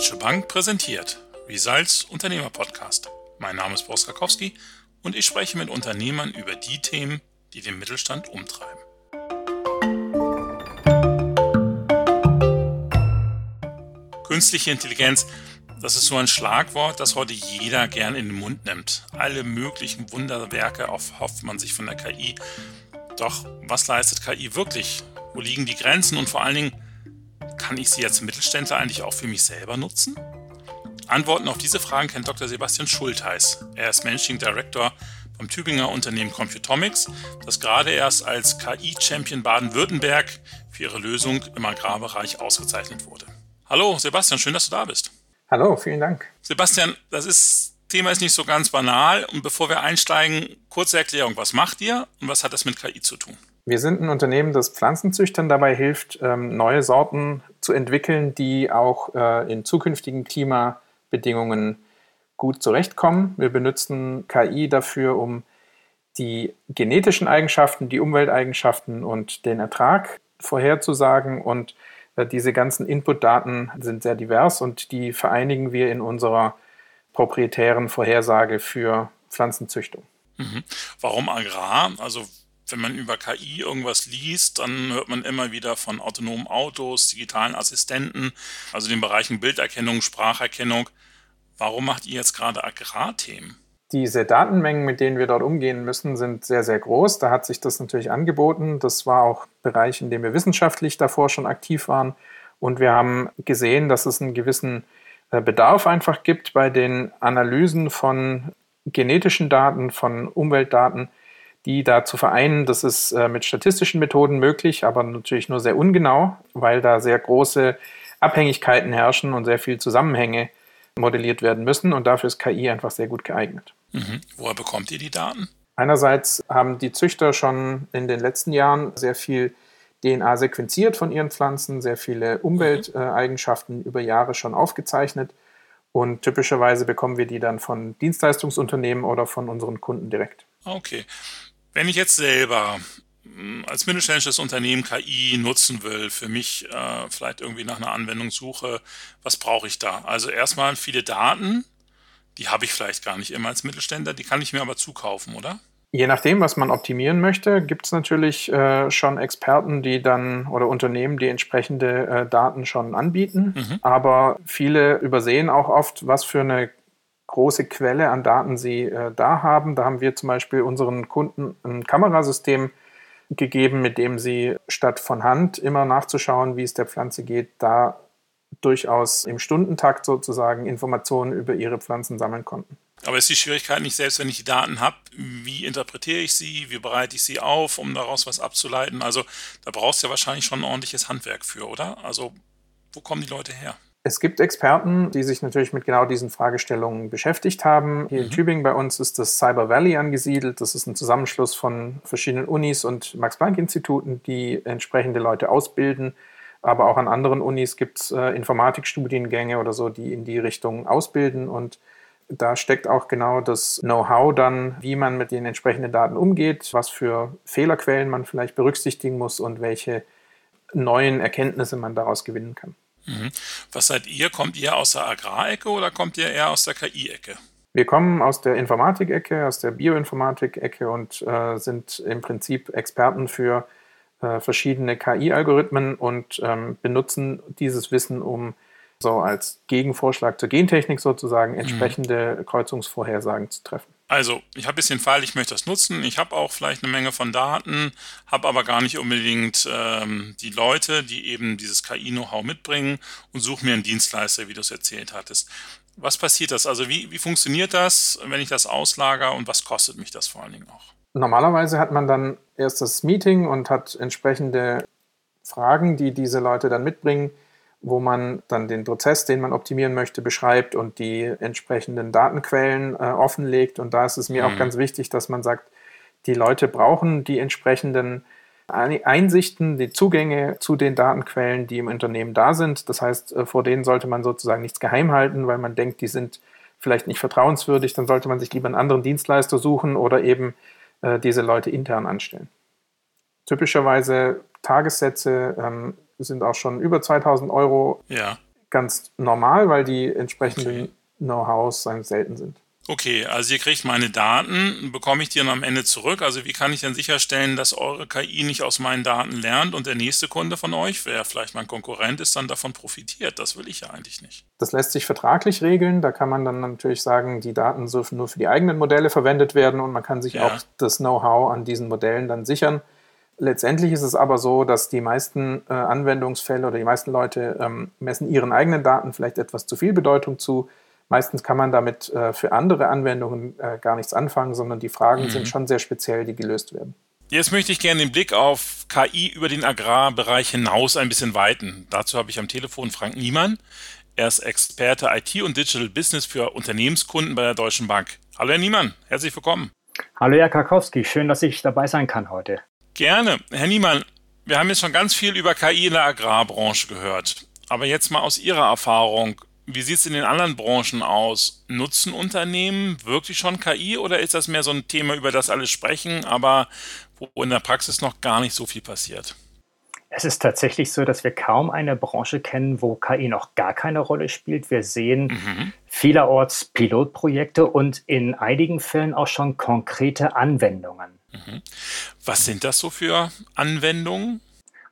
Deutsche Bank präsentiert Results Unternehmer Podcast. Mein Name ist Boris Karkowski und ich spreche mit Unternehmern über die Themen, die den Mittelstand umtreiben. Künstliche Intelligenz, das ist so ein Schlagwort, das heute jeder gern in den Mund nimmt. Alle möglichen Wunderwerke erhofft man sich von der KI. Doch was leistet KI wirklich? Wo liegen die Grenzen und vor allen Dingen, kann ich sie als Mittelständler eigentlich auch für mich selber nutzen? Antworten auf diese Fragen kennt Dr. Sebastian Schultheiß. Er ist Managing Director beim Tübinger Unternehmen Computomics, das gerade erst als KI-Champion Baden-Württemberg für ihre Lösung im Agrarbereich ausgezeichnet wurde. Hallo Sebastian, schön, dass du da bist. Hallo, vielen Dank. Sebastian, das ist, Thema ist nicht so ganz banal. Und bevor wir einsteigen, kurze Erklärung. Was macht ihr und was hat das mit KI zu tun? Wir sind ein Unternehmen, das Pflanzenzüchtern dabei hilft, ähm, neue Sorten zu entwickeln, die auch äh, in zukünftigen Klimabedingungen gut zurechtkommen. Wir benutzen KI dafür, um die genetischen Eigenschaften, die Umwelteigenschaften und den Ertrag vorherzusagen und äh, diese ganzen Inputdaten sind sehr divers und die vereinigen wir in unserer proprietären Vorhersage für Pflanzenzüchtung. Mhm. Warum Agrar? Also wenn man über KI irgendwas liest, dann hört man immer wieder von autonomen Autos, digitalen Assistenten, also den Bereichen Bilderkennung, Spracherkennung. Warum macht ihr jetzt gerade Agrarthemen? Diese Datenmengen, mit denen wir dort umgehen müssen, sind sehr, sehr groß. Da hat sich das natürlich angeboten. Das war auch ein Bereich, in dem wir wissenschaftlich davor schon aktiv waren. Und wir haben gesehen, dass es einen gewissen äh, Bedarf einfach gibt bei den Analysen von genetischen Daten, von Umweltdaten, die da zu vereinen. Das ist äh, mit statistischen Methoden möglich, aber natürlich nur sehr ungenau, weil da sehr große Abhängigkeiten herrschen und sehr viele Zusammenhänge modelliert werden müssen. Und dafür ist KI einfach sehr gut geeignet. Mhm. Woher bekommt ihr die Daten? Einerseits haben die Züchter schon in den letzten Jahren sehr viel DNA sequenziert von ihren Pflanzen, sehr viele Umwelteigenschaften über Jahre schon aufgezeichnet. Und typischerweise bekommen wir die dann von Dienstleistungsunternehmen oder von unseren Kunden direkt. Okay. Wenn ich jetzt selber hm, als mittelständisches Unternehmen KI nutzen will, für mich äh, vielleicht irgendwie nach einer Anwendung suche, was brauche ich da? Also erstmal viele Daten, die habe ich vielleicht gar nicht immer als Mittelständler, die kann ich mir aber zukaufen, oder? Je nachdem, was man optimieren möchte, gibt es natürlich äh, schon Experten, die dann oder Unternehmen, die entsprechende äh, Daten schon anbieten. Mhm. Aber viele übersehen auch oft, was für eine große Quelle an Daten sie äh, da haben. Da haben wir zum Beispiel unseren Kunden ein Kamerasystem gegeben, mit dem sie statt von Hand immer nachzuschauen, wie es der Pflanze geht, da durchaus im Stundentakt sozusagen Informationen über ihre Pflanzen sammeln konnten. Aber ist die Schwierigkeit nicht, selbst wenn ich die Daten habe, wie interpretiere ich sie, wie bereite ich sie auf, um daraus was abzuleiten? Also da brauchst du ja wahrscheinlich schon ein ordentliches Handwerk für, oder? Also wo kommen die Leute her? Es gibt Experten, die sich natürlich mit genau diesen Fragestellungen beschäftigt haben. Hier mhm. in Tübingen bei uns ist das Cyber Valley angesiedelt. Das ist ein Zusammenschluss von verschiedenen Unis und Max-Planck-Instituten, die entsprechende Leute ausbilden. Aber auch an anderen Unis gibt es äh, Informatikstudiengänge oder so, die in die Richtung ausbilden. Und da steckt auch genau das Know-how dann, wie man mit den entsprechenden Daten umgeht, was für Fehlerquellen man vielleicht berücksichtigen muss und welche neuen Erkenntnisse man daraus gewinnen kann. Mhm. Was seid ihr? Kommt ihr aus der Agrarecke oder kommt ihr eher aus der KI-Ecke? Wir kommen aus der Informatik-Ecke, aus der Bioinformatik-Ecke und äh, sind im Prinzip Experten für äh, verschiedene KI-Algorithmen und ähm, benutzen dieses Wissen, um so als Gegenvorschlag zur Gentechnik sozusagen mhm. entsprechende mhm. Kreuzungsvorhersagen zu treffen. Also, ich habe bisschen Fall, ich möchte das nutzen. Ich habe auch vielleicht eine Menge von Daten, habe aber gar nicht unbedingt ähm, die Leute, die eben dieses KI-Know-how mitbringen und suche mir einen Dienstleister, wie du es erzählt hattest. Was passiert das? Also, wie, wie funktioniert das, wenn ich das auslager und was kostet mich das vor allen Dingen auch? Normalerweise hat man dann erst das Meeting und hat entsprechende Fragen, die diese Leute dann mitbringen wo man dann den Prozess, den man optimieren möchte, beschreibt und die entsprechenden Datenquellen äh, offenlegt. Und da ist es mir mhm. auch ganz wichtig, dass man sagt, die Leute brauchen die entsprechenden Einsichten, die Zugänge zu den Datenquellen, die im Unternehmen da sind. Das heißt, äh, vor denen sollte man sozusagen nichts geheim halten, weil man denkt, die sind vielleicht nicht vertrauenswürdig. Dann sollte man sich lieber einen anderen Dienstleister suchen oder eben äh, diese Leute intern anstellen. Typischerweise Tagessätze ähm, sind auch schon über 2000 Euro. Ja. ganz normal, weil die entsprechenden okay. Know-hows selten sind. Okay, also ihr kriegt meine Daten, bekomme ich die dann am Ende zurück? Also wie kann ich denn sicherstellen, dass eure KI nicht aus meinen Daten lernt und der nächste Kunde von euch, wer vielleicht mein Konkurrent ist, dann davon profitiert? Das will ich ja eigentlich nicht. Das lässt sich vertraglich regeln. Da kann man dann natürlich sagen, die Daten dürfen nur für die eigenen Modelle verwendet werden und man kann sich ja. auch das Know-how an diesen Modellen dann sichern. Letztendlich ist es aber so, dass die meisten äh, Anwendungsfälle oder die meisten Leute ähm, messen ihren eigenen Daten vielleicht etwas zu viel Bedeutung zu Meistens kann man damit äh, für andere Anwendungen äh, gar nichts anfangen, sondern die Fragen mhm. sind schon sehr speziell, die gelöst werden. Jetzt möchte ich gerne den Blick auf KI über den Agrarbereich hinaus ein bisschen weiten. Dazu habe ich am Telefon Frank Niemann. Er ist Experte IT und Digital Business für Unternehmenskunden bei der Deutschen Bank. Hallo Herr Niemann, herzlich willkommen. Hallo Herr Karkowski, schön, dass ich dabei sein kann heute. Gerne. Herr Niemann, wir haben jetzt schon ganz viel über KI in der Agrarbranche gehört. Aber jetzt mal aus Ihrer Erfahrung, wie sieht es in den anderen Branchen aus? Nutzen Unternehmen wirklich schon KI oder ist das mehr so ein Thema, über das alle sprechen, aber wo in der Praxis noch gar nicht so viel passiert? Es ist tatsächlich so, dass wir kaum eine Branche kennen, wo KI noch gar keine Rolle spielt. Wir sehen mhm. vielerorts Pilotprojekte und in einigen Fällen auch schon konkrete Anwendungen. Was sind das so für Anwendungen?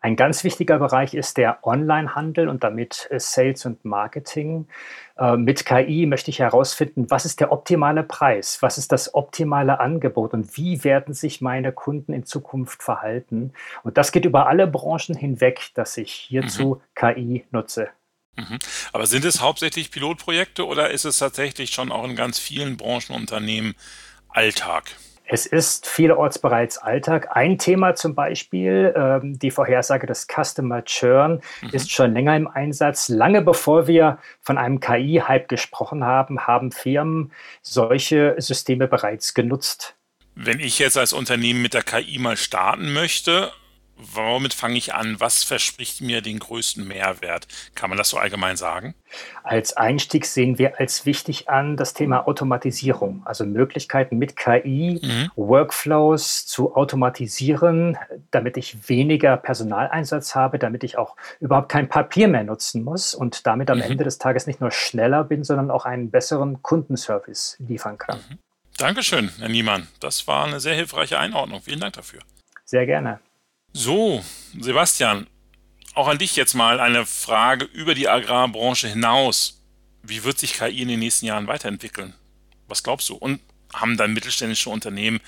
Ein ganz wichtiger Bereich ist der Onlinehandel und damit äh, Sales und Marketing. Äh, mit KI möchte ich herausfinden, was ist der optimale Preis, was ist das optimale Angebot und wie werden sich meine Kunden in Zukunft verhalten. Und das geht über alle Branchen hinweg, dass ich hierzu mhm. KI nutze. Mhm. Aber sind es hauptsächlich Pilotprojekte oder ist es tatsächlich schon auch in ganz vielen Branchenunternehmen Alltag? Es ist vielerorts bereits Alltag. Ein Thema zum Beispiel, ähm, die Vorhersage des Customer Churn, mhm. ist schon länger im Einsatz. Lange bevor wir von einem KI-Hype gesprochen haben, haben Firmen solche Systeme bereits genutzt. Wenn ich jetzt als Unternehmen mit der KI mal starten möchte, womit fange ich an? Was verspricht mir den größten Mehrwert? Kann man das so allgemein sagen? Als Einstieg sehen wir als wichtig an das Thema Automatisierung, also Möglichkeiten mit KI, mhm. Workflows zu automatisieren, damit ich weniger Personaleinsatz habe, damit ich auch überhaupt kein Papier mehr nutzen muss und damit am mhm. Ende des Tages nicht nur schneller bin, sondern auch einen besseren Kundenservice liefern kann. Mhm. Dankeschön, Herr Niemann. Das war eine sehr hilfreiche Einordnung. Vielen Dank dafür. Sehr gerne. So, Sebastian, auch an dich jetzt mal eine Frage über die Agrarbranche hinaus. Wie wird sich KI in den nächsten Jahren weiterentwickeln? Was glaubst du? Und haben dann mittelständische Unternehmen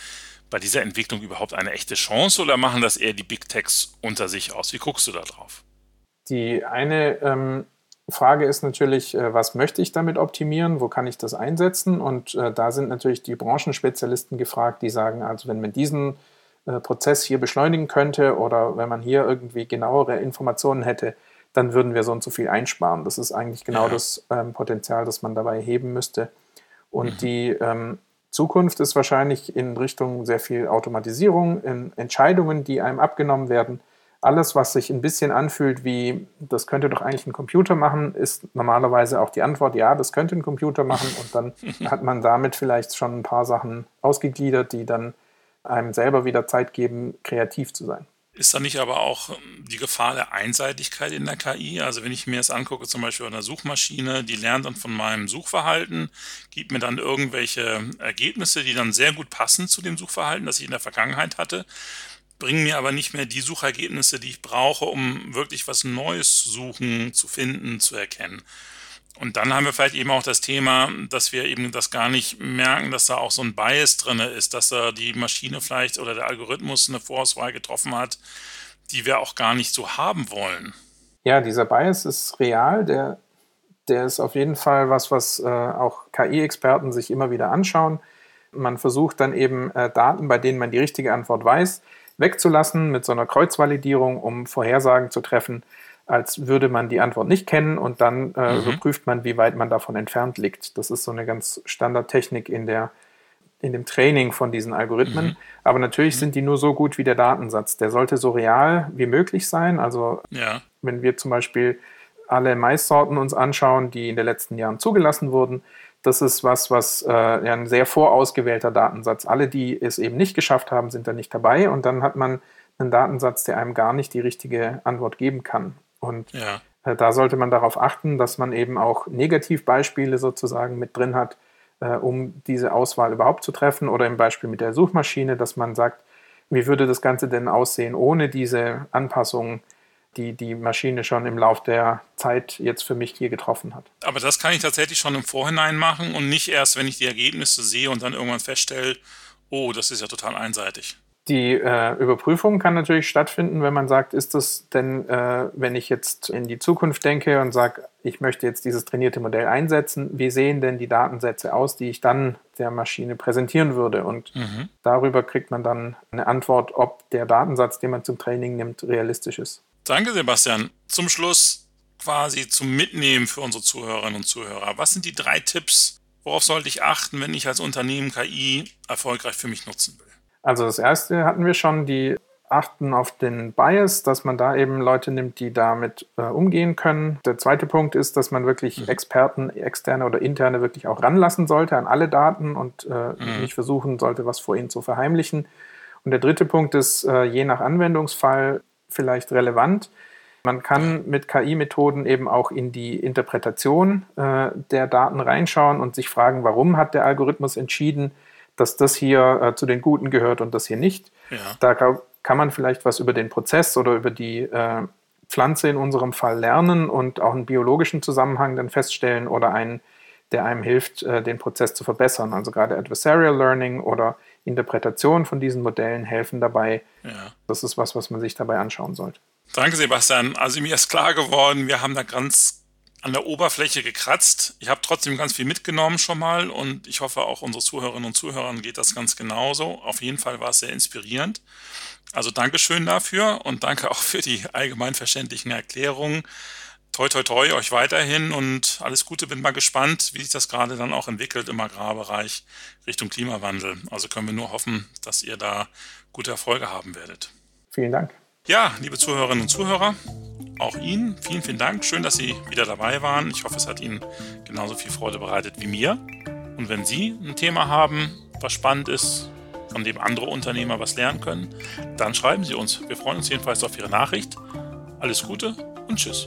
bei dieser Entwicklung überhaupt eine echte Chance oder machen das eher die Big Techs unter sich aus? Wie guckst du da drauf? Die eine ähm, Frage ist natürlich, äh, was möchte ich damit optimieren? Wo kann ich das einsetzen? Und äh, da sind natürlich die Branchenspezialisten gefragt, die sagen, also wenn man diesen Prozess hier beschleunigen könnte oder wenn man hier irgendwie genauere Informationen hätte, dann würden wir so und so viel einsparen. Das ist eigentlich genau das ähm, Potenzial, das man dabei heben müsste. Und mhm. die ähm, Zukunft ist wahrscheinlich in Richtung sehr viel Automatisierung, in Entscheidungen, die einem abgenommen werden. Alles, was sich ein bisschen anfühlt wie, das könnte doch eigentlich ein Computer machen, ist normalerweise auch die Antwort, ja, das könnte ein Computer machen. Und dann hat man damit vielleicht schon ein paar Sachen ausgegliedert, die dann einem selber wieder Zeit geben, kreativ zu sein. Ist da nicht aber auch ähm, die Gefahr der Einseitigkeit in der KI? Also wenn ich mir das angucke, zum Beispiel bei einer Suchmaschine, die lernt dann von meinem Suchverhalten, gibt mir dann irgendwelche Ergebnisse, die dann sehr gut passen zu dem Suchverhalten, das ich in der Vergangenheit hatte, bringen mir aber nicht mehr die Suchergebnisse, die ich brauche, um wirklich was Neues zu suchen, zu finden, zu erkennen. Und dann haben wir vielleicht eben auch das Thema, dass wir eben das gar nicht merken, dass da auch so ein Bias drin ist, dass da die Maschine vielleicht oder der Algorithmus eine Vorauswahl getroffen hat, die wir auch gar nicht so haben wollen. Ja, dieser Bias ist real. Der, der ist auf jeden Fall was, was äh, auch KI-Experten sich immer wieder anschauen. Man versucht dann eben äh, Daten, bei denen man die richtige Antwort weiß, wegzulassen mit so einer Kreuzvalidierung, um Vorhersagen zu treffen, als würde man die Antwort nicht kennen und dann äh, mhm. überprüft man, wie weit man davon entfernt liegt. Das ist so eine ganz Standardtechnik in der in dem Training von diesen Algorithmen. Mhm. Aber natürlich mhm. sind die nur so gut wie der Datensatz. Der sollte so real wie möglich sein. Also ja. wenn wir zum Beispiel alle Maissorten uns anschauen, die in den letzten Jahren zugelassen wurden, das ist was, was äh, ein sehr vorausgewählter Datensatz. Alle, die es eben nicht geschafft haben, sind da nicht dabei. Und dann hat man einen Datensatz, der einem gar nicht die richtige Antwort geben kann. Und ja. Äh, da sollte man darauf achten, dass man eben auch Negativbeispiele sozusagen mit drin hat, äh, um diese Auswahl überhaupt zu treffen. Oder im Beispiel mit der Suchmaschine, dass man sagt, wie würde das Ganze denn aussehen ohne diese Anpassungen, die die Maschine schon im Laufe der Zeit jetzt für mich hier getroffen hat. Aber das kann ich tatsächlich schon im Vorhinein machen und nicht erst, wenn ich die Ergebnisse sehe und dann irgendwann feststelle, oh, das ist ja total einseitig. Die äh, Überprüfung kann natürlich stattfinden, wenn man sagt, ist das denn, äh, wenn ich jetzt in die Zukunft denke und sage, ich möchte jetzt dieses trainierte Modell einsetzen, wie sehen denn die Datensätze aus, die ich dann der Maschine präsentieren würde? Und mhm. darüber kriegt man dann eine Antwort, ob der Datensatz, den man zum Training nimmt, realistisch ist. Danke, Sebastian. Zum Schluss quasi zum Mitnehmen für unsere Zuhörerinnen und Zuhörer. Was sind die drei Tipps, worauf sollte ich achten, wenn ich als Unternehmen KI erfolgreich für mich nutzen will? Also das erste hatten wir schon, die achten auf den Bias, dass man da eben Leute nimmt, die damit äh, umgehen können. Der zweite Punkt ist, dass man wirklich mhm. Experten, externe oder interne, wirklich auch ranlassen sollte an alle Daten und äh, mhm. nicht versuchen sollte, was vor ihnen zu verheimlichen. Und der dritte Punkt ist, äh, je nach Anwendungsfall vielleicht relevant. Man kann mit KI-Methoden eben auch in die Interpretation äh, der Daten reinschauen und sich fragen, warum hat der Algorithmus entschieden, dass das hier äh, zu den Guten gehört und das hier nicht. Ja. Da kann man vielleicht was über den Prozess oder über die äh, Pflanze in unserem Fall lernen und auch einen biologischen Zusammenhang dann feststellen oder einen, der einem hilft, äh, den Prozess zu verbessern. Also gerade Adversarial Learning oder Interpretation von diesen Modellen helfen dabei. Ja. Das ist was, was man sich dabei anschauen sollte. Danke, Sebastian. Also mir ist klar geworden, wir haben da ganz an der Oberfläche gekratzt. Ich habe trotzdem ganz viel mitgenommen schon mal und ich hoffe auch unsere Zuhörerinnen und Zuhörern geht das ganz genauso. Auf jeden Fall war es sehr inspirierend. Also Dankeschön dafür und danke auch für die allgemein verständlichen Erklärungen. Toi, toi, toi, euch weiterhin und alles Gute. Bin mal gespannt, wie sich das gerade dann auch entwickelt im Agrarbereich Richtung Klimawandel. Also können wir nur hoffen, dass ihr da gute Erfolge haben werdet. Vielen Dank. Ja, liebe Zuhörerinnen und Zuhörer, auch Ihnen vielen, vielen Dank. Schön, dass Sie wieder dabei waren. Ich hoffe, es hat Ihnen genauso viel Freude bereitet wie mir. Und wenn Sie ein Thema haben, was spannend ist, von dem andere Unternehmer was lernen können, dann schreiben Sie uns. Wir freuen uns jedenfalls auf Ihre Nachricht. Alles Gute und Tschüss.